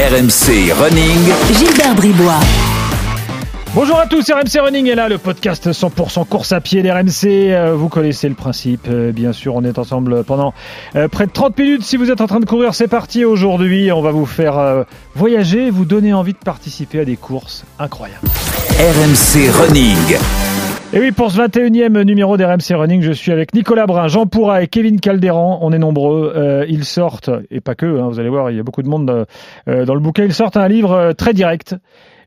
RMC Running. Gilbert Bribois. Bonjour à tous, RMC Running est là, le podcast 100% course à pied d'RMC. Euh, Vous connaissez le principe, euh, bien sûr, on est ensemble pendant euh, près de 30 minutes. Si vous êtes en train de courir, c'est parti. Aujourd'hui, on va vous faire voyager, vous donner envie de participer à des courses incroyables. RMC Running. Et oui, pour ce 21e numéro d'RMC Running, je suis avec Nicolas Brun, Jean Pourra et Kevin Calderan. On est nombreux. Euh, ils sortent, et pas que, hein, vous allez voir, il y a beaucoup de monde euh, dans le bouquin. Ils sortent un livre euh, très direct.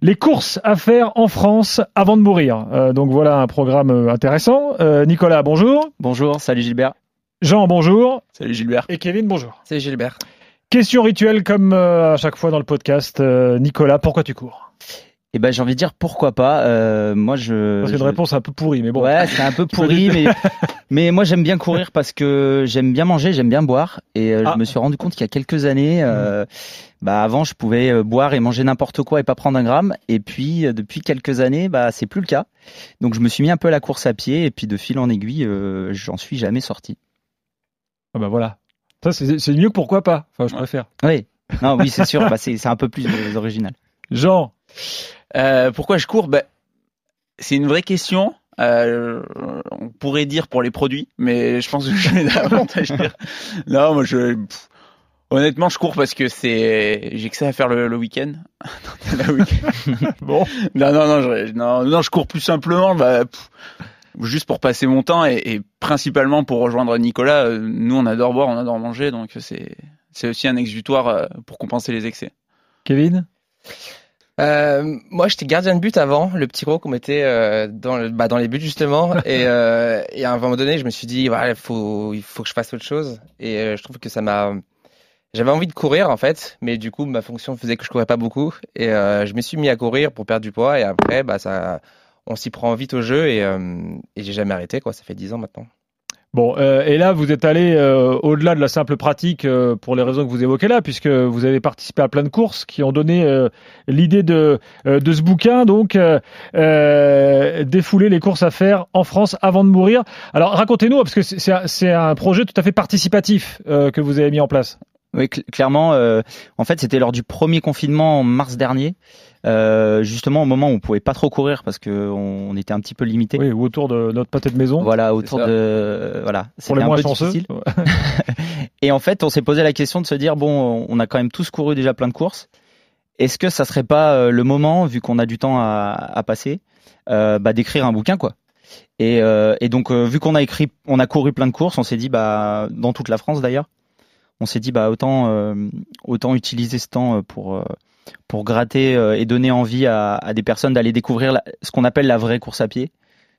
Les courses à faire en France avant de mourir. Euh, donc voilà un programme euh, intéressant. Euh, Nicolas, bonjour. Bonjour, salut Gilbert. Jean, bonjour. Salut Gilbert. Et Kevin, bonjour. Salut Gilbert. Question rituelle comme euh, à chaque fois dans le podcast. Euh, Nicolas, pourquoi tu cours? Eh ben j'ai envie de dire pourquoi pas. Euh, moi je. C'est une je- réponse un peu pourrie, mais bon. Ouais, c'est un peu pourri, mais mais moi j'aime bien courir parce que j'aime bien manger, j'aime bien boire, et euh, Ah. je me suis rendu compte qu'il y a quelques années, euh, bah avant je pouvais euh, boire et manger n'importe quoi et pas prendre un gramme, et puis depuis quelques années, bah c'est plus le cas. Donc je me suis mis un peu à la course à pied, et puis de fil en aiguille, euh, j'en suis jamais sorti. Ah bah voilà. Ça, c'est mieux que pourquoi pas. Enfin, je préfère. Oui. Non, oui, c'est sûr. bah, c'est c'est un peu plus original. Jean, Euh, pourquoi je cours? Ben, C'est une vraie question. Euh, on pourrait dire pour les produits, mais je pense que je vais davantage dire. Non, moi, je, pff, honnêtement, je cours parce que c'est, j'ai que ça à faire le, le week-end. Bon. non, non, non, je, non, non, je cours plus simplement, bah, pff, juste pour passer mon temps et, et principalement pour rejoindre Nicolas. Euh, Nous, on adore boire, on adore manger, donc c'est, c'est aussi un exutoire pour compenser les excès. Kevin? Euh, moi, j'étais gardien de but avant, le petit gros qu'on mettait euh, dans, le, bah, dans les buts justement. et, euh, et à un moment donné, je me suis dit, voilà, il faut, il faut que je fasse autre chose. Et euh, je trouve que ça m'a, j'avais envie de courir en fait, mais du coup, ma fonction faisait que je courais pas beaucoup. Et euh, je me suis mis à courir pour perdre du poids. Et après, bah ça, on s'y prend vite au jeu et, euh, et j'ai jamais arrêté quoi. Ça fait 10 ans maintenant. Bon, euh, et là, vous êtes allé euh, au-delà de la simple pratique euh, pour les raisons que vous évoquez là, puisque vous avez participé à plein de courses qui ont donné l'idée de, ce bouquin, donc défouler les courses à faire en France avant de mourir. Alors, racontez-nous, parce que c'est- un, projet tout à fait participatif que vous avez mis en place. Oui, cl- clairement. euh, en fait, c'était lors du premier confinement en mars dernier, euh, justement au moment où on pouvait pas trop courir parce que on, était un petit peu limité. Oui, ou autour de notre pâté de maison. Voilà, autour de voilà. Pour les un moins peu chanceux. difficile. Et en fait, on s'est posé la question de se dire bon, on a quand même tous couru déjà plein de courses. Est-ce que ça serait pas euh, le moment, vu qu'on a du temps à, à passer, euh, bah, d'écrire un bouquin quoi? Et, euh, et donc, euh, vu qu'on a écrit, on a couru plein de courses, on s'est dit bah dans toute la France d'ailleurs, on s'est dit bah autant euh, autant utiliser ce temps euh, pour euh, pour gratter euh, et donner envie à, à des personnes d'aller découvrir la- ce qu'on appelle la vraie course à pied.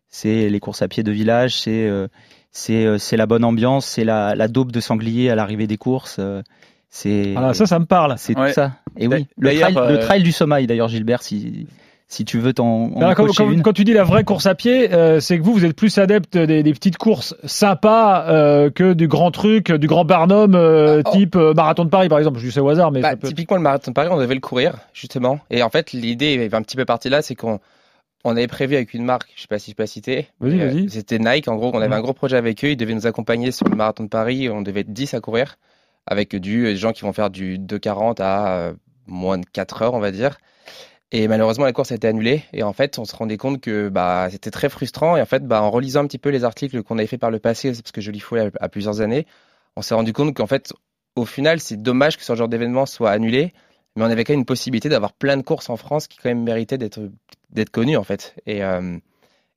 C'est les courses à pied de village, c'est euh, c'est euh, c'est la bonne ambiance, c'est la, la daube de sanglier à l'arrivée des courses. euh, c'est Ah, ça, ça me parle. c'est Ouais. tout ça. Et oui, le trail, le trail du sommeil d'ailleurs, Gilbert, si si tu veux t'en quand, coacher quand- une. quand tu dis la vraie course à pied, euh, c'est que vous, vous êtes plus adepte des, des petites courses sympas euh, que du grand truc, du grand barnum euh, oh. type marathon de Paris, par exemple. Je dis ça au hasard, mais Bah, ça peut... typiquement le marathon de Paris, on devait le courir justement. Et en fait, l'idée est un petit peu partie là, c'est qu'on on avait prévu avec une marque, je sais pas si je peux la citer. Euh, vas-y. C'était Nike. En gros, on avait un gros projet avec eux. Ils devaient nous accompagner sur le marathon de Paris. On devait être 10 à courir avec du des gens qui vont faire du 2,40 à euh, moins de 4 heures, on va dire. Et malheureusement, la course a été annulée. Et en fait, on se rendait compte que bah, c'était très frustrant. Et en fait, bah, en relisant un petit peu les articles qu'on avait fait par le passé, parce que je l'y fouais à, plusieurs années, on s'est rendu compte qu'en fait, au final, c'est dommage que ce genre d'événement soit annulé. Mais on avait quand même une possibilité d'avoir plein de courses en France qui quand même méritaient d'être d'être connues en fait. Et, euh,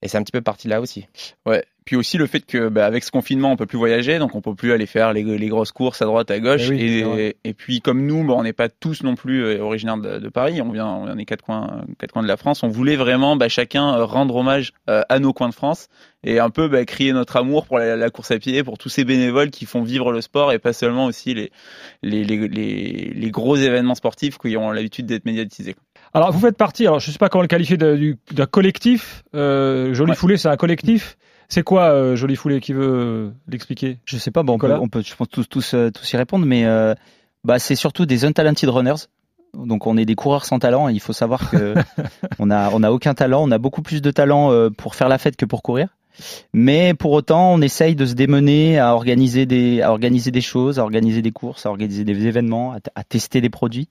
et c'est un petit peu parti là aussi. Ouais. Puis aussi le fait que, bah, avec ce confinement, on peut plus voyager, donc on peut plus aller faire les, les grosses courses à droite, à gauche. Eh oui, et, puis comme nous, bah, on n'est pas tous non plus euh, originaires de, de Paris. On vient, on vient des quatre coins, quatre coins de la France. On voulait vraiment, bah, chacun euh, rendre hommage euh, à nos coins de France et un peu bah, crier notre amour pour la, la course à pied, pour tous ces bénévoles qui font vivre le sport et pas seulement aussi les les, les, les, les gros événements sportifs qui ont l'habitude d'être médiatisés. quoi. Alors, vous faites partie, alors je sais pas comment le qualifier, d'un collectif. Euh, Joli Ouais. Foulé, c'est un collectif. C'est quoi euh, Joli Foulé qui veut euh, l'expliquer? Je sais pas, bon, on peut, Nicolas? on peut, je pense tous, tous, euh, tous y répondre, mais euh, bah, c'est surtout des untalented runners. Donc on est des coureurs sans talent et il faut savoir que on a on a aucun talent, on a beaucoup plus de talent pour faire la fête que pour courir. Mais pour autant, on essaye de se démener à organiser des à organiser des choses, à organiser des courses, à organiser des événements, à tester des produits.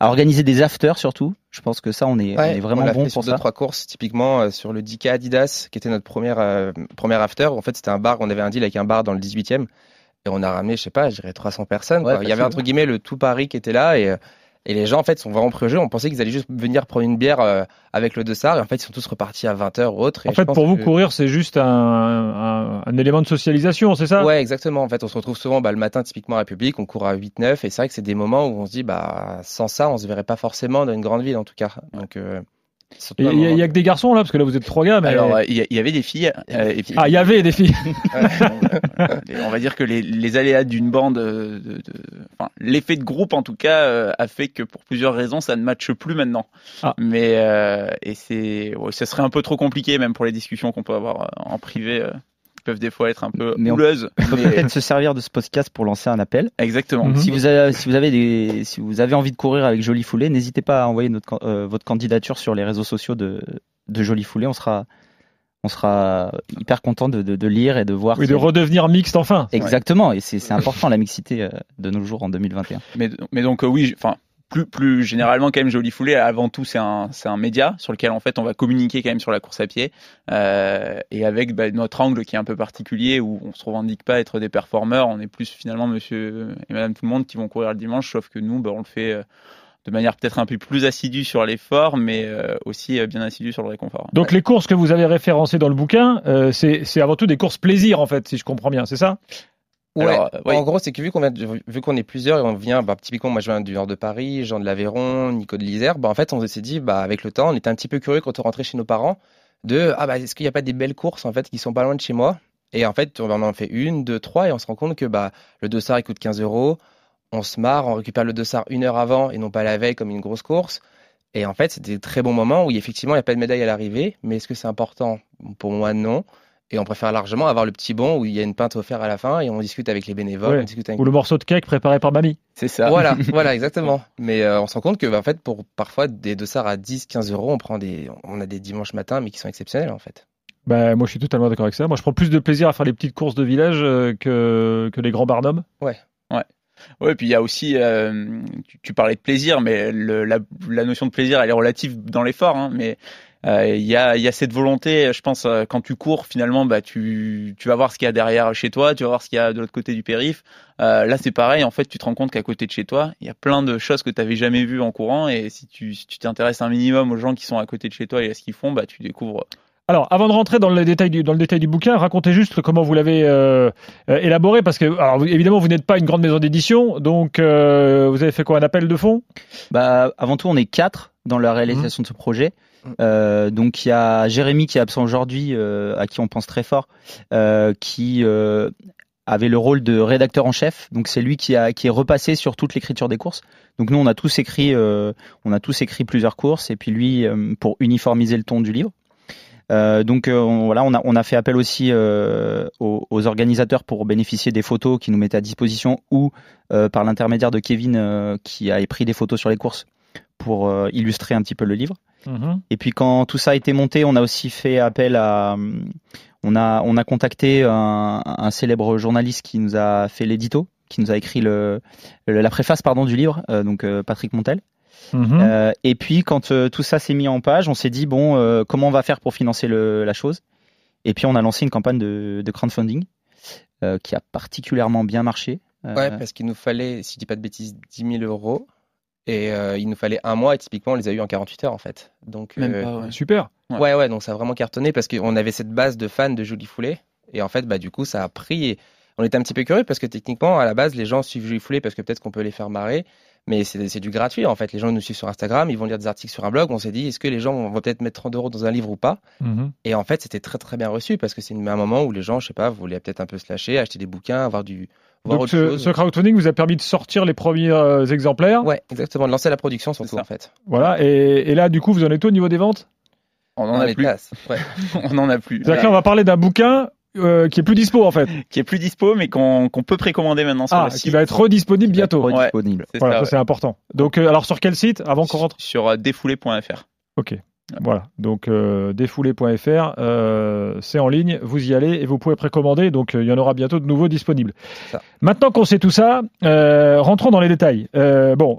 À organiser des afters surtout. Je pense que ça, on est, on Ouais, est vraiment on l'a bon fait sur pour deux ça. trois courses typiquement euh, sur le 10K Adidas qui était notre première euh, première after en fait c'était un bar on avait un deal avec un bar dans le 18e et on a ramené je sais pas je dirais 300 personnes quoi. Il y avait entre guillemets le tout Paris qui était là et euh, et les gens en fait sont vraiment jeu. On pensait qu'ils allaient juste venir prendre une bière euh, avec le Dossard. Et en fait ils sont tous repartis à 20h ou autre. Et En fait, pour vous, que- courir, c'est juste un, un, un élément de socialisation, c'est ça? Ouais, exactement. En fait, on se retrouve souvent bah, le matin, typiquement à République, on court à 8-9, et c'est vrai que c'est des moments où on se dit, bah, sans ça, on se verrait pas forcément dans une grande ville, en tout cas. Donc, euh, Il y, a- que des garçons là, parce que là vous êtes trois gars. Mais... Alors, euh, il y, avait des filles. euh, et puis, ah, il y avait des filles. On va dire que les, les aléas d'une bande, euh, de, de- enfin, l'effet de groupe en tout cas, euh, a fait que pour plusieurs raisons, ça ne matche plus maintenant. Ah. Mais et c'est, ouais, ça serait un peu trop compliqué même pour les discussions qu'on peut avoir en privé, peuvent des fois être un peu Mais houleuses. On peut peut-être se servir de ce podcast pour lancer un appel. Exactement. Mhm. Si vous avez, si vous avez des, si vous avez envie de courir avec Jolie Foulée, n'hésitez pas à envoyer notre, euh, votre candidature sur les réseaux sociaux de, de Jolie Foulée. On sera, on sera hyper content de, de, de lire et de voir. Oui, si- de redevenir mixte enfin. Exactement. Et c'est, important la mixité euh, de nos jours en 2021. Mais, mais donc euh, oui, enfin plus plus généralement quand même Jolie Foulée avant tout c'est un c'est un média sur lequel en fait on va communiquer quand même sur la course à pied euh, et avec bah, notre angle qui est un peu particulier où on se revendique pas être des performeurs, on est plus finalement monsieur et madame tout le monde qui vont courir le dimanche sauf que nous bah, on le fait euh, de manière peut-être un peu plus assidue sur l'effort mais euh, aussi bien assidue sur le réconfort. Donc les courses que vous avez référencées dans le bouquin, c'est c'est avant tout des courses plaisir en fait, si je comprends bien, c'est ça? Ouais. Alors, euh, oui. En gros, c'est que vu qu'on vu est plusieurs et on vient, bah, typiquement, moi je viens du nord de Paris, Jean de l'Aveyron, Nico de l'Isère, bah, en fait, on s'est dit, bah, avec le temps, on était un petit peu curieux quand on rentrait chez nos parents de, ah, bah, est-ce qu'il n'y a pas des belles courses, en fait, qui sont pas loin de chez moi? Et en fait, on en fait une, deux, trois, et on se rend compte que, bah, le dossard, il coûte 15 euros. On se marre, on récupère le dossard une heure avant et non pas la veille comme une grosse course. Et en fait, c'était des très bons moments où effectivement, il n'y a pas de médaille à l'arrivée. Mais est-ce que c'est important? Pour moi, non. Et on préfère largement avoir le petit bon où il y a une pinte offerte à la fin et on discute avec les bénévoles, Ouais. on discute avec Ou le morceau de cake préparé par mamie. C'est ça. voilà, voilà, exactement. Mais euh, on se rend compte que, bah, en fait, pour parfois des dossards à 10, 15 euros, on prend des, on a des dimanches matins, mais qui sont exceptionnels, en fait. Ben, moi je suis totalement d'accord avec ça. Moi je prends plus de plaisir à faire les petites courses de village euh, que, que les grands barnums. Ouais, et puis il y a aussi, euh, tu, tu parlais de plaisir, mais le, la, la notion de plaisir, elle est relative dans l'effort. Hein, mais euh, il y, a, il y a cette volonté, je pense, euh, quand tu cours, finalement, bah, tu, tu vas voir ce qu'il y a derrière chez toi, tu vas voir ce qu'il y a de l'autre côté du périph. Euh, là, c'est pareil, en fait, tu te rends compte qu'à côté de chez toi, il y a plein de choses que tu n'avais jamais vues en courant. Et si tu si tu t'intéresses un minimum aux gens qui sont à côté de chez toi et à ce qu'ils font, bah, tu découvres Alors, avant de rentrer dans le détail du, dans le détail du bouquin, racontez juste comment vous l'avez euh, euh, élaboré, parce que, alors, vous- évidemment, vous n'êtes pas une grande maison d'édition, donc euh, vous avez fait quoi, un appel de fonds? Bah, avant tout, on est quatre dans la réalisation de ce projet. Mhm. Euh, donc il y a Jérémy qui est absent aujourd'hui, euh, à qui on pense très fort, euh, qui avait le rôle de rédacteur en chef. Donc c'est lui qui a qui est repassé sur toute l'écriture des courses. Donc nous on a tous écrit, on a tous écrit plusieurs courses et puis lui pour uniformiser le ton du livre. Donc on, voilà, on a on a fait appel aussi aux, aux organisateurs pour bénéficier des photos qui nous mettaient à disposition ou par l'intermédiaire de Kevin qui a pris des photos sur les courses pour euh, illustrer un petit peu le livre. Mhm. Et puis quand tout ça a été monté, on a aussi fait appel à, on a on a contacté un, un célèbre journaliste qui nous a fait l'édito, qui nous a écrit le, le- la préface pardon du livre, euh, donc euh, Patrick Montel. Mhm. Euh, et puis quand euh, tout ça s'est mis en page, on s'est dit bon euh, comment on va faire pour financer le, la chose? Et puis on a lancé une campagne de, de crowdfunding euh, qui a particulièrement bien marché. Euh, Ouais, parce qu'il nous fallait, si je dis pas de bêtises, 10 000 euros. Et euh, il nous fallait un mois, et typiquement, on les a eu en 48 heures, en fait. Donc, même euh, pas. ouais. Super. Ouais. Ouais, ouais, donc ça a vraiment cartonné parce qu'on avait cette base de fans de Julie Foulet. Et en fait, bah, du coup, ça a pris. Et on était un petit peu curieux parce que techniquement, à la base, les gens suivent Julie Foulet parce que peut-être qu'on peut les faire marrer. Mais c'est du gratuit, en fait. Les gens nous suivent sur Instagram, ils vont lire des articles sur un blog. On s'est dit, est-ce que les gens vont peut-être mettre 30 euros dans un livre ou pas? Mhm. Et en fait, c'était très, très bien reçu parce que c'est une- un moment où les gens, je sais pas, voulaient peut-être un peu se lâcher, acheter des bouquins, avoir du. Voir Donc autre ce, chose. ce crowdfunding vous a permis de sortir les premiers euh, exemplaires? Ouais, exactement, de lancer la production surtout, en fait. Voilà. Et, et là, du coup, vous en êtes au niveau des ventes? On en On a plus. Ouais. on en a plus. C'est-à-dire que là, on va parler d'un bouquin euh, qui est plus dispo en fait. Qui est plus dispo, mais qu'on peut précommander maintenant sur Ah, le qui va être redisponible bientôt. Redisponible. C'est Voilà, ça, ça ouais. c'est important. Donc, euh, alors sur quel site Avant qu'on rentre? Sur euh, défoulé.fr. Ok. Voilà. Donc, euh, défoulé.fr, euh, c'est en ligne. Vous y allez et vous pouvez précommander. Donc, euh, il y en aura bientôt de nouveaux disponibles. Maintenant qu'on sait tout ça, euh, rentrons dans les détails. Euh, bon.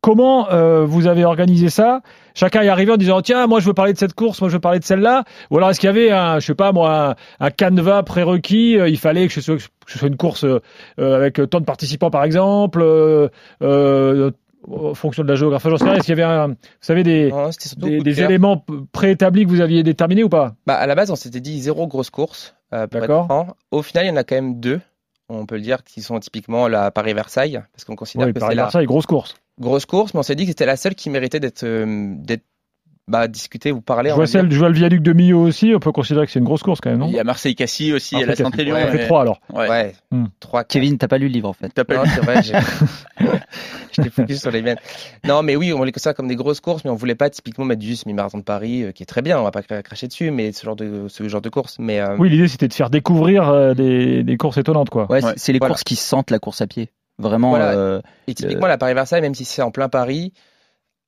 Comment euh, vous avez organisé ça? Chacun est arrivé en disant tiens moi je veux parler de cette course, moi je veux parler de celle-là. Ou alors est-ce qu'il y avait un je sais pas moi un, un canevas prérequis euh, Il fallait que ce soit, que ce soit une course euh, avec tant de participants par exemple. Euh, en fonction de la géographie, j'en sais rien. Est-ce qu'il y avait, un, vous savez, des, cœur. éléments préétablis que vous aviez déterminés ou pas? Bah, à la base, on s'était dit zéro grosse course. D'accord. Au final, il y en a quand même deux. On peut le dire qui sont typiquement la Paris-Versailles, parce qu'on considère Oui, que c'est la Versailles, grosse course. Grosse course, mais on s'est dit que c'était la seule qui méritait d'être euh, d'être bah, discutée ou parlée. Je vois, celle, je vois le viaduc de Millau aussi. On peut considérer que c'est une grosse course quand même, non Il y a Marseille-Cassis aussi, il y a la Saint-Élion. Ça fait trois alors. Ouais. Ouais, Hmm. trois. Kevin, t'as pas lu le livre en fait. T'as pas Non, lu- c'est vrai, j'étais focus sur les miennes. Non, mais oui, on les considère comme des grosses courses, mais on voulait pas typiquement mettre du semi-marathon de Paris, euh, qui est très bien, on va pas cra- cracher dessus, mais ce genre de, ce genre de course. Mais euh, Oui, l'idée c'était de faire découvrir euh, des, des courses étonnantes, quoi. Ouais, c'est- les voilà. courses qui sentent la course à pied. Vraiment. Voilà. euh, Et typiquement, la Paris-Versailles, même si c'est en plein Paris,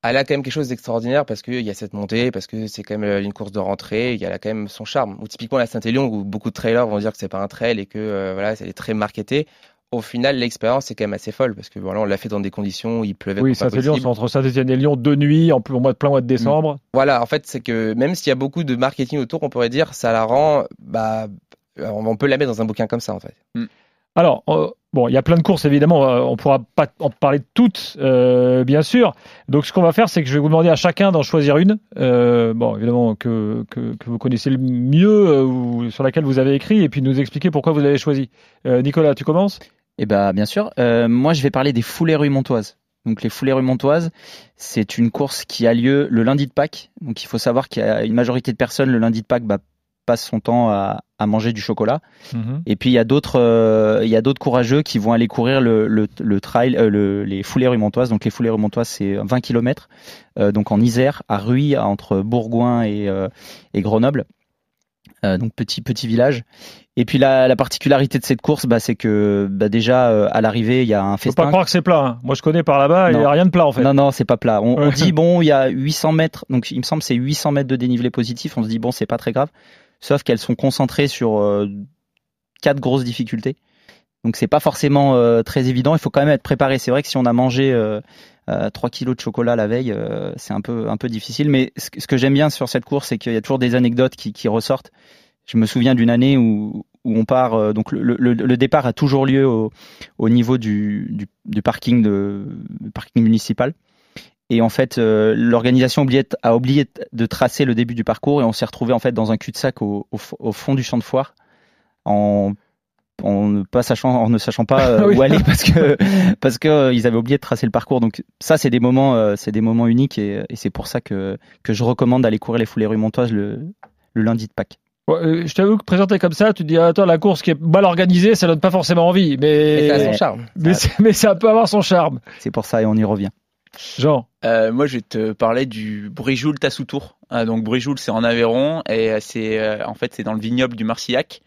elle a quand même quelque chose d'extraordinaire parce qu'il y a cette montée, parce que c'est quand même euh, une course de rentrée, elle a quand même son charme. Ou typiquement la Saint-Élion, où beaucoup de trailers vont dire que c'est pas un trail et que euh, voilà, elle est très marketée. Au final, l'expérience est quand même assez folle parce que voilà, on l'a fait dans des conditions où il pleuvait. Oui, Saint-Élion, c'est entre Saint-Étienne et Lyon, deux nuits, en plus, au mois de plein mois de décembre. Voilà, en fait, c'est que même s'il y a beaucoup de marketing autour, on pourrait dire, ça la rend, bah, on peut la mettre dans un bouquin comme ça, en fait. Alors, euh, bon, il y a plein de courses, évidemment, on pourra pas en parler de toutes, euh, bien sûr. Donc, ce qu'on va faire, c'est que je vais vous demander à chacun d'en choisir une, euh, bon, évidemment, que, que, que vous connaissez le mieux, euh, ou sur laquelle vous avez écrit, et puis nous expliquer pourquoi vous avez choisi. Euh, Nicolas, tu commences? Eh ben, bien sûr. Euh, moi, je vais parler des foulées rue Montoise. Donc, les foulées rue Montoise, c'est une course qui a lieu le lundi de Pâques. Donc, il faut savoir qu'il y a une majorité de personnes le lundi de Pâques bah, passe son temps à, à manger du chocolat. Et puis il y a d'autres, euh, il y a d'autres courageux qui vont aller courir le, le, le trail, euh, le- les foulées rumontoises. Donc les foulées rumontoises, c'est 20 km, donc en Isère, à Ruy, entre Bourgoin et, euh, et Grenoble. Euh, donc petit petit village. Et puis la, la particularité de cette course, bah, c'est que bah, déjà euh, à l'arrivée, il y a un Faut pas festin. croire que c'est plat. hein. Moi, je connais par là-bas, il n'y a rien de plat, en fait. Non, non, c'est pas plat. On, on dit, bon, il y a 800 mètres, donc il me semble que c'est 800 mètres de dénivelé positif. On se dit, bon, c'est pas très grave. Sauf qu'elles sont concentrées sur euh, quatre grosses difficultés. Donc c'est pas forcément euh, très évident. Il faut quand même être préparé. C'est vrai que si on a mangé euh, euh, 3 kilos de chocolat la veille, euh, c'est un peu, un peu difficile. Mais ce, que- j'aime bien sur cette course, c'est qu'il y a toujours des anecdotes qui, qui ressortent. Je me souviens d'une année où, où on part. euh, donc le, départ a toujours lieu au, au niveau du, du parking de du parking municipal. Et en fait, euh, l'organisation a oublié- de tracer le début du parcours et on s'est retrouvé en fait dans un cul-de-sac au, au f- au fond du champ de foire en, en ne pas sachant, en ne sachant pas euh, Oui. où aller parce que parce que euh, ils avaient oublié de tracer le parcours. Donc ça, c'est des moments, euh, c'est des moments uniques et, et c'est pour ça que que je recommande d'aller courir les foulées rue Montoise le, le lundi de Pâques. Ouais, euh, je t'avoue que présenté comme ça, tu te dis, attends, la course qui est mal organisée, ça donne pas forcément envie. Et Mais, ça a son Ouais. charme. mais, c'est- mais ça peut avoir son charme. C'est pour ça et on y revient. Jean. Euh, moi, je vais te parler du Bréjoul Tassoutour. Euh, donc Bréjoul, c'est en Aveyron et euh, c'est en fait c'est dans le vignoble du Marcillac.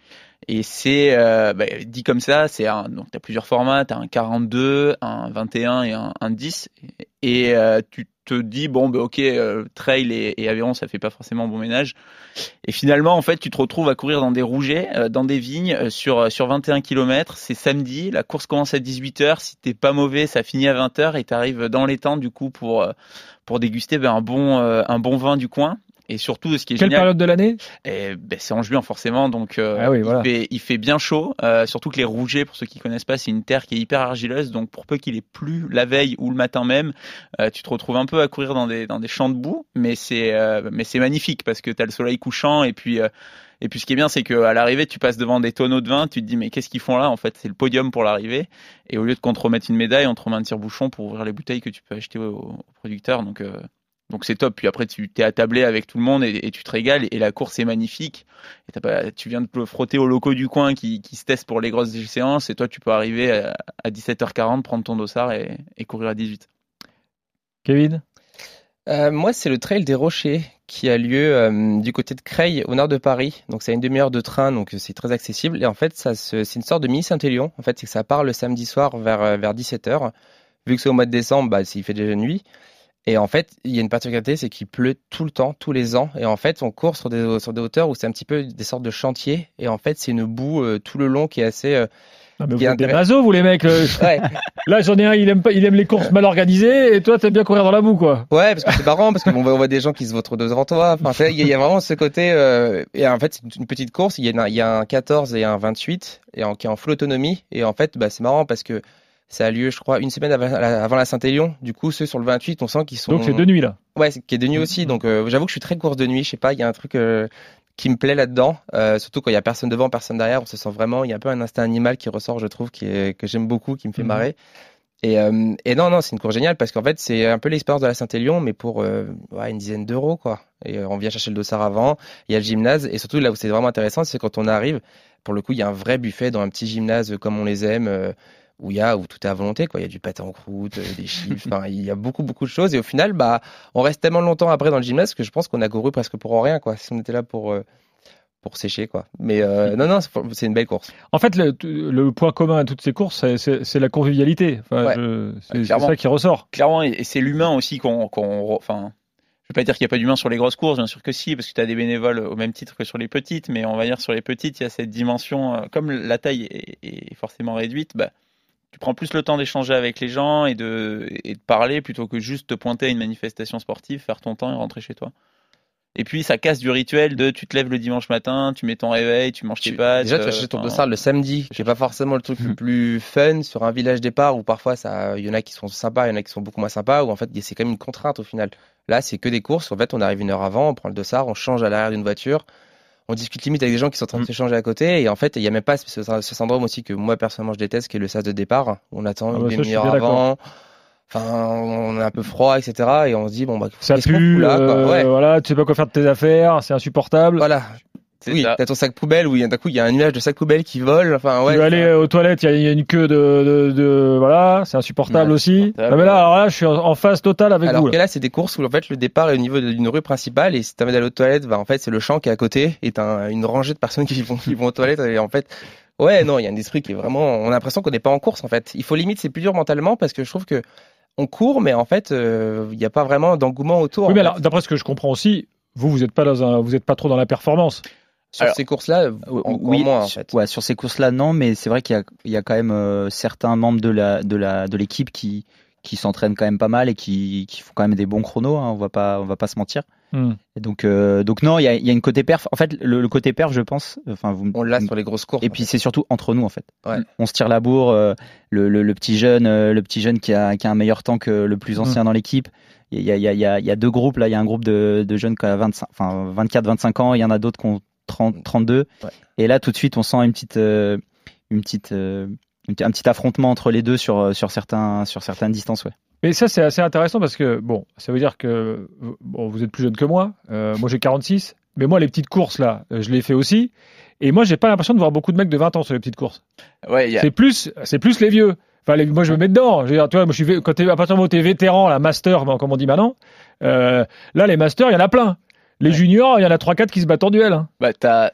Et c'est bah, dit comme ça, c'est un, donc t'as plusieurs formats, t'as un 42, un 21 et un, un 10. Et tu te dis bon bah ok euh, trail et, et Aveyron ça fait pas forcément bon ménage. Et finalement en fait tu te retrouves à courir dans des rougets, euh, dans des vignes euh, sur sur 21 km. C'est samedi, la course commence à 18h. Si t'es pas mauvais, ça finit à 20h et t'arrives dans les temps du coup pour euh, pour déguster ben, un bon euh, un bon vin du coin. Et surtout, ce qui est Quelle génial, période de l'année et, ben, c'est en juin forcément, donc euh, Ah oui, il, fait, il fait bien chaud. euh, surtout que les rougets, pour ceux qui connaissent pas, c'est une terre qui est hyper argileuse, donc pour peu qu'il ait plu la veille ou le matin même, euh, tu te retrouves un peu à courir dans des dans des champs de boue, mais c'est euh, mais c'est magnifique parce que tu as le soleil couchant et puis euh, et puis ce qui est bien, c'est qu'à l'arrivée, tu passes devant des tonneaux de vin, tu te dis mais qu'est-ce qu'ils font là? En fait, c'est le podium pour l'arrivée. Et au lieu de qu'on te remette une médaille, on te remet un tire-bouchon pour ouvrir les bouteilles que tu peux acheter au, au producteur. Donc euh, donc c'est top. Puis après, tu t'es attablé avec tout le monde et, et tu te régales. Et la course est magnifique. Et pas, tu viens de te frotter aux locaux du coin qui, qui se testent pour les grosses séances. Et toi, tu peux arriver à, à 17h40, prendre ton dossard et, et courir à 18. Kevin? Euh, moi, c'est le Trail des Rochers qui a lieu euh, du côté de Creil, au nord de Paris. Donc, c'est une demi-heure de train, donc c'est très accessible. Et en fait, ça, c'est une sorte de mini Saint-Élion. En fait, c'est que ça part le samedi soir vers, euh, vers 17h. Vu que c'est au mois de décembre, bah, il fait déjà nuit. Et en fait, il y a une particularité, c'est qu'il pleut tout le temps, tous les ans. Et en fait, on court sur des, sur des hauteurs où c'est un petit peu des sortes de chantiers. Et en fait, c'est une boue euh, tout le long qui est assez. euh, Ah, mais vous êtes des mazos, vous les mecs. Ouais, Là, j'en ai un, il aime pas, il aime les courses mal organisées, et toi, t'aimes bien courir dans la boue, quoi. ouais, parce que c'est marrant, parce qu'on voit, des gens qui se votent devant toi. Enfin, il y, a- il y a vraiment ce côté. euh, et en fait, c'est une petite course. Il y, a, un- il y a un 14 et un 28 et en, qui est en full autonomie. Et en fait, bah, c'est marrant parce que ça a lieu, je crois, une semaine avant, la Saint-Élion. Du coup, ceux sur le 28, on sent qu'ils sont. Donc, c'est de nuit, là. Ouais, c'est qui est de nuit aussi. Donc, euh, j'avoue que je suis très course de nuit. Je sais pas, il y a un truc euh, qui me plaît là-dedans. Euh, surtout quand il y a personne devant, personne derrière. On se sent vraiment. Il y a un peu un instinct animal qui ressort, je trouve, qui est, que j'aime beaucoup, qui me fait Mhm. marrer. Et, et non, non, c'est une course géniale parce qu'en fait, c'est un peu l'expérience de la Saint-Élion, mais pour ouais, une dizaine d'euros, quoi. Et on vient chercher le dossard avant. Il y a le gymnase. Et surtout, là où c'est vraiment intéressant, c'est quand on arrive. Pour le coup, il y a un vrai buffet dans un petit gymnase comme on les aime. Où il y a où tout est à volonté quoi il y a du pâté en croûte euh, des chips enfin il y a beaucoup beaucoup de choses et au final bah on reste tellement longtemps après dans le gymnase que je pense qu'on a couru presque pour rien quoi si on était là pour euh, pour sécher quoi mais euh, non non c'est- une belle course En fait, le, le point commun à toutes ces courses, c'est- c'est c'est la convivialité. Enfin, Ouais. je- c'est ça qui ressort. Clairement, et c'est l'humain aussi qu'on, qu'on, re- enfin, je vais pas dire qu'il n'y a pas d'humain sur les grosses courses, bien sûr que si, parce que tu as des bénévoles au même titre que sur les petites, mais on va dire sur les petites, il y a cette dimension, comme la taille est, est forcément réduite, bah, tu prends plus le temps d'échanger avec les gens et de, et de parler plutôt que juste te pointer à une manifestation sportive, faire ton temps et rentrer chez toi. Et puis ça casse du rituel de tu te lèves le dimanche matin, tu mets ton réveil, tu manges tes Tu- pâtes. déjà tu euh, vas chercher ton dossard le samedi qui est pas forcément le truc le plus fun sur un village départ où parfois il y en a qui sont sympas il y en a qui sont beaucoup moins sympas où en fait c'est quand même une contrainte au final là c'est que des courses en fait on arrive une heure avant on prend le dossard on change à l'arrière d'une voiture on discute limite avec des gens qui sont en train de Mhm. s'échanger à côté et en fait il y a même pas ce, syndrome aussi que moi personnellement je déteste qui est le sas de départ on attend Ah une bah demi-heure avant enfin on est un peu froid etc et on se dit bon bah Ça pue, là, euh, Ouais. voilà, tu sais pas quoi faire de tes affaires, c'est insupportable. voilà oui t'as ton sac poubelle où il y a- d'un coup il y a un nuage de sac poubelle qui vole enfin ouais tu vas aller euh, aux toilettes, il y a- il y, a une queue de, de, de- voilà, c'est insupportable Ouais, aussi. insupportable. Ah, mais là, alors là, je suis en, en phase totale avec Alors vous. que là. là, c'est des courses où en fait le départ est au niveau d'une rue principale et si t'as envie d'aller aux toilettes, bah en fait c'est le champ qui est à côté et t'as un- une rangée de personnes qui vont, qui vont aux toilettes et en fait, ouais non, il y a un esprit qui est vraiment, on a l'impression qu'on n'est pas en course en fait. Il faut limite c'est plus dur mentalement parce que je trouve que on court mais en fait euh, il n'y a pas vraiment d'engouement autour. Oui, mais fait. alors, d'après ce que je comprends aussi, vous, vous êtes pas dans un, vous êtes pas trop dans la performance. Sur alors- ces courses-là, Oui, moins en sur- fait. ouais, sur ces courses-là, non, mais c'est vrai qu'il y a, il y a quand même euh, certains membres de la de la de l'équipe qui qui s'entraînent quand même pas mal et qui, qui font quand même des bons chronos. Hein, on va pas on va pas se mentir. Hmm. Et donc euh, donc non, il y a, il y a une côté perf. En fait, le, le côté perf, je pense. Enfin, vous, On l'a sur les grosses courses. et puis c'est surtout entre nous en fait. Ouais. On se tire la bourre. euh, le, le, le petit jeune, euh, le petit jeune qui a, qui a un meilleur temps que le plus ancien dans l'équipe. Il y a, il y, a, il y, a, il y a deux groupes là. Il y a un groupe de, de jeunes qui a 25, enfin 24-25 ans. Il y en a d'autres qui ont 30, 32. Ouais. Et là tout de suite on sent une petite, euh, une petite, euh, un petit affrontement entre les deux sur sur certains sur certaines distances. Ouais. Mais ça, c'est assez intéressant parce que, bon, ça veut dire que bon, vous êtes plus jeune que moi. Euh, moi, j'ai 46. Mais moi, les petites courses, là, euh, je les fais aussi. Et moi, j'ai pas l'impression de voir beaucoup de mecs de 20 ans sur les petites courses. Ouais, a- C'est plus, c'est plus les vieux. Enfin, les- moi, je me mets dedans. Je veux dire, tu vois, moi, je suis, quand t'es, à partir du moment où t'es vétéran, la master, ben, comme on dit maintenant, euh, là, les masters, il y en a plein. Les Ouais. juniors, il y en a 3-4 qui se battent en duel. hein. bah, t'as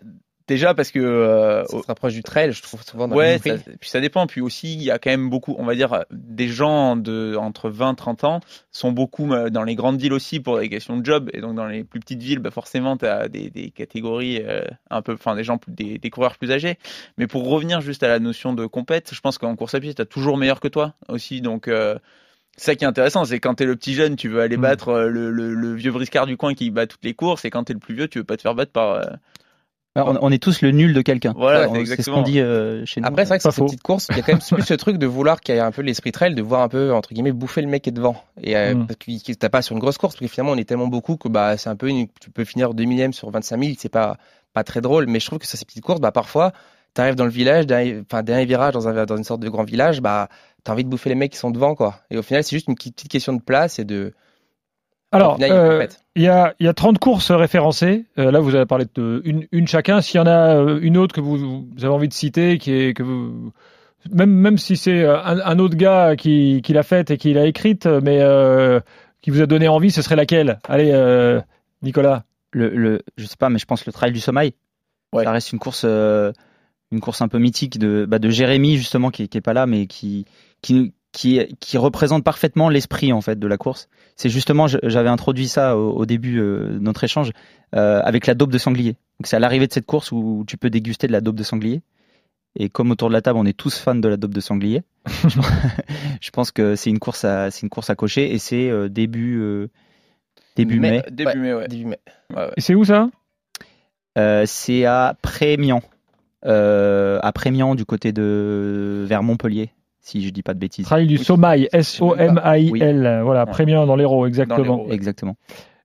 déjà parce que euh, Ça se rapproche du trail, je trouve souvent dans Ouais, ça, puis ça dépend. Puis aussi, il y a quand même beaucoup, on va dire, des gens de entre 20 30 ans sont beaucoup euh, dans les grandes villes aussi pour des questions de job. Et donc, dans les plus petites villes, bah forcément, tu as des, des catégories euh, un peu, enfin, des gens, des, des coureurs plus âgés. Mais pour revenir juste à la notion de compète, je pense qu'en course à pied, tu as toujours meilleur que toi aussi. Donc, euh, ça qui est intéressant, c'est quand t'es le petit jeune, tu veux aller Mm. battre euh, le, le, le vieux briscard du coin qui bat toutes les courses, et quand t'es le plus vieux, tu veux pas te faire battre par. euh, On, on est tous le nul de quelqu'un. Voilà, On- c'est ce qu'on dit euh, chez nous. Après, c'est vrai que sur ces petites courses, il y a quand même plus ce truc de vouloir qu'il y ait un peu l'esprit trail, de voir un peu, entre guillemets, bouffer le mec qui est devant. Et euh, Mm. parce que t'as pas sur une grosse course, parce que finalement, on est tellement beaucoup que bah, c'est un peu une, tu peux finir 2 millièmes sur 25 000, c'est pas, pas très drôle. Mais je trouve que sur ces petites courses, bah, parfois, t'arrives dans le village, dernier, enfin, dernier virage dans, un, dans une sorte de grand village, bah, t'as envie de bouffer les mecs qui sont devant, quoi. Et au final, c'est juste une petite question de place et de. Alors, final, il y a une euh, il y a, il y a 30 courses référencées. Euh, là, vous avez parlé de une, une chacun. S'il y en a euh, une autre que vous, vous avez envie de citer, qui est que vous, même même si c'est un, un autre gars qui, qui l'a faite et qui l'a écrite, mais euh, qui vous a donné envie, ce serait laquelle? Allez, euh, Nicolas. le, le, je sais pas, mais je pense le trail du sommeil. Ouais. Ça reste une course, euh, une course un peu mythique de, bah, de Jérémy justement qui, qui est pas là, mais qui, qui, qui, qui représente parfaitement l'esprit en fait de la course. C'est justement, j'avais introduit ça au, au début euh, de notre échange euh, avec la daube de sanglier. C'est à l'arrivée de cette course où tu peux déguster de la daube de sanglier. Et comme autour de la table, on est tous fans de la daube de sanglier, je pense que c'est une course à, c'est une course à cocher et c'est euh, début euh, début mai. Début mai, ouais. Début mai. Ouais, ouais. Et c'est où ça? Euh, c'est à Prémian, euh, à Prémian du côté de vers Montpellier, si je dis pas de bêtises. Trail du Somail, S-O-M-A-I-L. Voilà, Ouais. Prémien dans l'Hérault, Dans exactement. Exactement.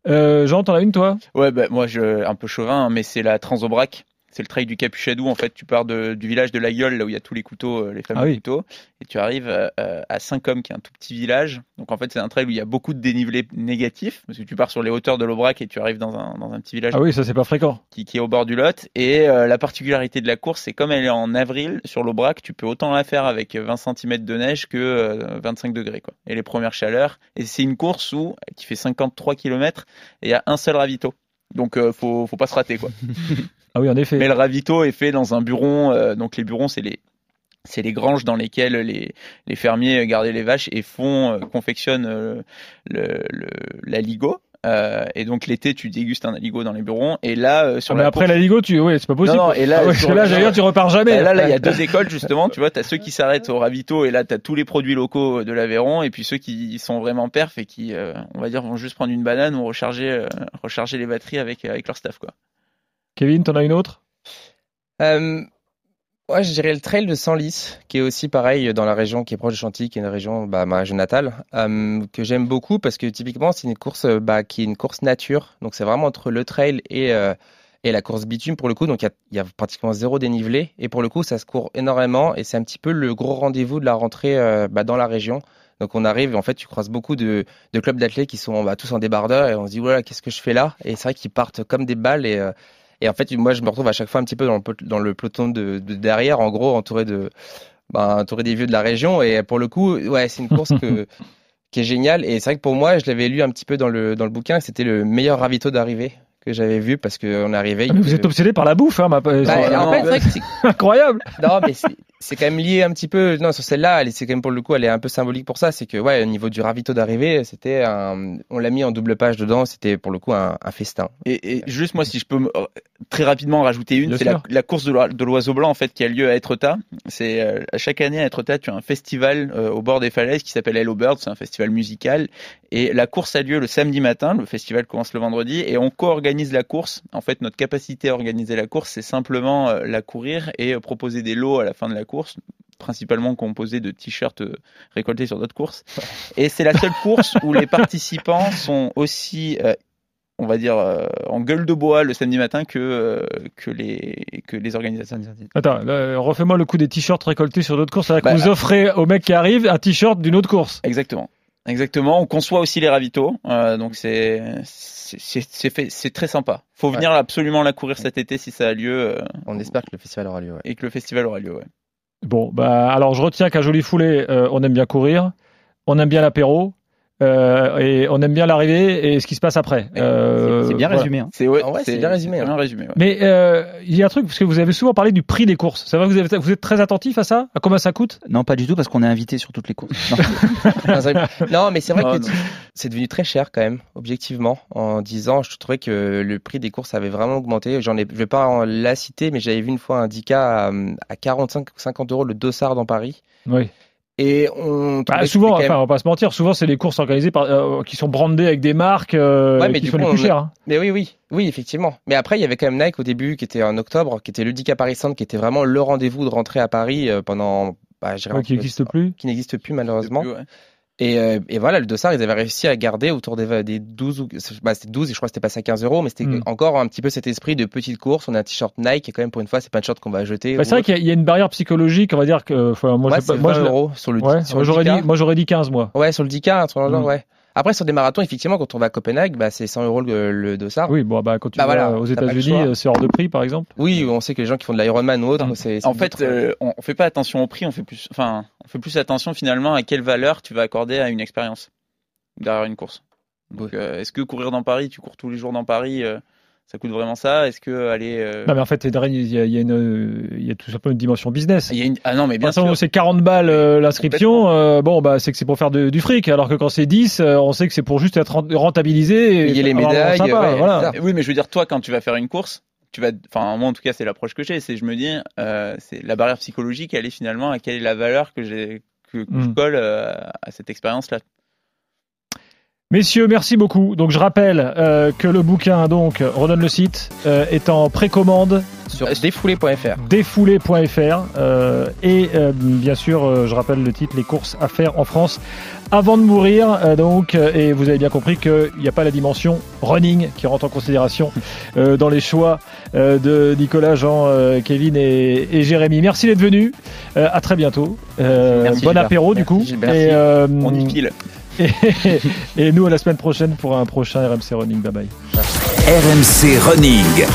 Euh, Jean, t'en as une toi? Ouais, bah, moi, je, un peu chauvin, hein, mais c'est la Transobrac. C'est le trail du Capuchadou. En fait, tu pars de- du village de la Gueule, là où il y a tous les couteaux, euh, les fameux Ah oui. couteaux, et tu arrives euh, euh, à Saint-Côme, qui est un tout petit village. Donc, en fait, c'est un trail où il y a beaucoup de dénivelé négatif, parce que tu pars sur les hauteurs de l'Aubrac et tu arrives dans un, dans un petit village Ah oui, ça c'est pas fréquent. qui, qui est au bord du Lot. Et euh, la particularité de la course, c'est comme elle est en avril sur l'Aubrac, tu peux autant la faire avec 20 cm de neige que euh, 25 degrés. Quoi. Et les premières chaleurs. Et c'est une course où, qui fait 53 km et il y a un seul ravito. Donc euh, faut, faut pas se rater quoi. Ah oui, en effet. Mais le ravito est fait dans un buron. euh, donc les burons, c'est les c'est les granges dans lesquelles les, les fermiers gardaient les vaches et font euh, confectionnent euh, le, le, l'aligot. Euh, et donc l'été, tu dégustes un aligot dans les burons. Et là, euh, sur Ah, mais la après course- la Ligo, tu... ouais, c'est pas possible. Non, non, et là, Ah ouais, sur- là, j'allais dire, tu repars jamais. Et là, là, il y a deux écoles justement. Tu vois, t'as ceux qui s'arrêtent au ravito et là, t'as tous les produits locaux de l'Aveyron, et puis ceux qui sont vraiment perf et qui, euh, on va dire, vont juste prendre une banane ou recharger, euh, recharger les batteries avec avec leur staff quoi. Kevin, t'en as une autre? Euh, je dirais le trail de Senlis, qui est aussi pareil dans la région qui est proche de Chantilly, qui est une région, bah, ma région natale, euh, que j'aime beaucoup parce que typiquement c'est une course euh, bah, qui est une course nature. Donc c'est vraiment entre le trail et, euh, et la course bitume pour le coup. Donc il y a, pratiquement zéro dénivelé. Et pour le coup, ça se court énormément et c'est un petit peu le gros rendez-vous de la rentrée bah, dans la région. Donc on arrive, en fait, tu croises beaucoup de, clubs d'athlètes qui sont bah, tous en débardeur et on se dit, voilà, qu'est-ce que je fais là? Et c'est vrai qu'ils partent comme des balles et, et en fait, moi, je me retrouve à chaque fois un petit peu dans le, dans le peloton de, de derrière, en gros, entouré de, bah, entouré des vieux de la région. Et pour le coup, ouais, c'est une course que, qui est géniale. Et c'est vrai que pour moi, je l'avais lu un petit peu dans le, dans le bouquin, c'était le meilleur ravito d'arrivée que j'avais vu parce qu'on arrivé. Ah, mais Vous êtes obsédé par la bouffe, hein, ma... Bah, en fait, c'est vrai que c'est- incroyable. non, mais c'est- quand même lié un petit peu. Non, sur celle-là, elle- c'est quand même pour le coup, elle est un peu symbolique pour ça. C'est que, ouais, au niveau du ravito d'arrivée, c'était un. On l'a mis en double page dedans. C'était pour le coup un, un festin. Et, et juste moi, si je peux me- très rapidement en rajouter une, c'est la, course de l'oi- de l'oiseau blanc en fait qui a lieu à Etretat. C'est euh, chaque année à Etretat, tu as un festival euh, au bord des falaises qui s'appelle Hello Bird. C'est un festival musical et la course a lieu le samedi matin. Le festival commence le vendredi et on co-organise la course. En fait, notre capacité à organiser la course, c'est simplement euh, la courir et euh, proposer des lots à la fin de la course principalement composés de t-shirts euh, récoltés sur d'autres courses. Et c'est la seule course où les participants sont aussi euh, on va dire euh, en gueule de bois le samedi matin que euh, que les que les organisateurs. Attends, refais-moi le coup des t-shirts récoltés sur d'autres courses. C'est-à-dire que Bah, vous offrez au mec qui arrive un t-shirt d'une autre course. Exactement. Exactement. On conçoit aussi les ravitaux, euh, donc c'est c'est c'est- c'est fait c'est très sympa. Faut venir absolument la courir cet été si ça a lieu euh, On espère que le festival aura lieu. ouais. et que le festival aura lieu. Ouais. Bon, bah alors je retiens qu'à Joli Foulet, euh, on aime bien courir, on aime bien l'apéro, euh, et on aime bien l'arrivée et ce qui se passe après. Euh, C'est bien voilà. résumé. Hein. C'est ouais, Ah ouais, c'est bien résumé, c'est hein. bien résumé. ouais. Mais euh, il y a un truc, parce que vous avez souvent parlé du prix des courses. C'est vrai que vous, avez- vous êtes très attentif à ça? À combien ça coûte? Non, pas du tout, parce qu'on est invité sur toutes les courses. Non. Mais c'est vrai Ah, que c'est devenu très cher quand même, objectivement. En 10 ans, je trouvais que le prix des courses avait vraiment augmenté. J'en ai, je vais pas en la citer, mais j'avais vu une fois un 10K à, à 45 ou 50 euros le dossard dans Paris. Oui. Et on Bah, que souvent, enfin, même- on va pas se mentir, souvent c'est les courses organisées par, euh, qui sont brandées avec des marques euh, Ouais, mais qui sont coup, les plus on chères. hein. Mais oui, oui, oui, effectivement. Mais après, il y avait quand même Nike au début, qui était en octobre, qui était le 10K Paris Centre, qui était vraiment le rendez-vous de rentrée à Paris euh, pendant, bah, je dirais Ouais, qui n'existe plus. qui n'existe plus malheureusement. Ouais. Et, euh, et voilà, le dossard, ils avaient réussi à garder autour des, des 12 ou, bah, c'était 12 et je crois que c'était passé à 15 euros, mais c'était Mm. encore un petit peu cet esprit de petite course. On a un t-shirt Nike et quand même pour une fois, c'est pas un t-shirt qu'on va jeter. Bah, c'est vrai qu'il y, a- une barrière psychologique, on va dire que. enfin, moi, Ouais, pas- moi, 20 je euros sur le, ouais, sur moi, le j'aurais 10K. dit, moi j'aurais dit 15 mois. Ouais, sur le 10K, un truc dans le genre, Mm. ouais. Après, sur des marathons, effectivement, quand on va à Copenhague, bah, c'est 100 euros le, le dossard. Oui, bon, bah, quand tu Bah, vas voilà, aux États-Unis, euh, c'est hors de prix, par exemple. Oui, on sait que les gens qui font de l'Ironman ou autre, Mm. c'est. En fait, d'autres- euh, on, fait pas attention au prix, on fait plus, enfin, on fait plus attention finalement à quelle valeur tu vas accorder à une expérience derrière une course. Donc, euh, est-ce que courir dans Paris, tu cours tous les jours dans Paris, euh, ça coûte vraiment ça Est-ce que aller euh, Non, mais en fait, il y a, il y a, il y a une, il y a tout simplement une dimension business. il y a une- Ah non, mais bien sûr. c'est 40 balles euh, l'inscription, euh, bon, bah, c'est que c'est pour faire de- du fric, alors que quand c'est 10, euh, on sait que c'est pour juste être rent- rentabilisé. Et Payer les avoir un médailles, sympa, ouais, voilà. Oui, mais je veux dire, toi, quand tu vas faire une course, tu vas, enfin, moi en tout cas, c'est l'approche que j'ai. C'est, je me dis, euh, c'est la barrière psychologique. Elle est finalement à quelle est la valeur que j'ai, que, que je Mm. colle euh, à cette expérience-là. Messieurs, merci beaucoup. Donc, je rappelle euh, que le bouquin, donc, redonne le site, euh, est en précommande Sur défoulé.fr. défoulé.fr euh, et euh, bien sûr euh, je rappelle le titre les courses à faire en France avant de mourir euh, donc euh, et vous avez bien compris qu'il n'y a pas la dimension running qui rentre en considération euh, dans les choix euh, de Nicolas, Jean, euh, Kevin et, et Jérémy. Merci d'être venus. Euh, à très bientôt. Euh, Merci, bon Gilbert. apéro du Merci, coup. Gilbert. Et, euh, On y file. Et, nous à la semaine prochaine pour un prochain RMC Running. Bye bye. RMC Running.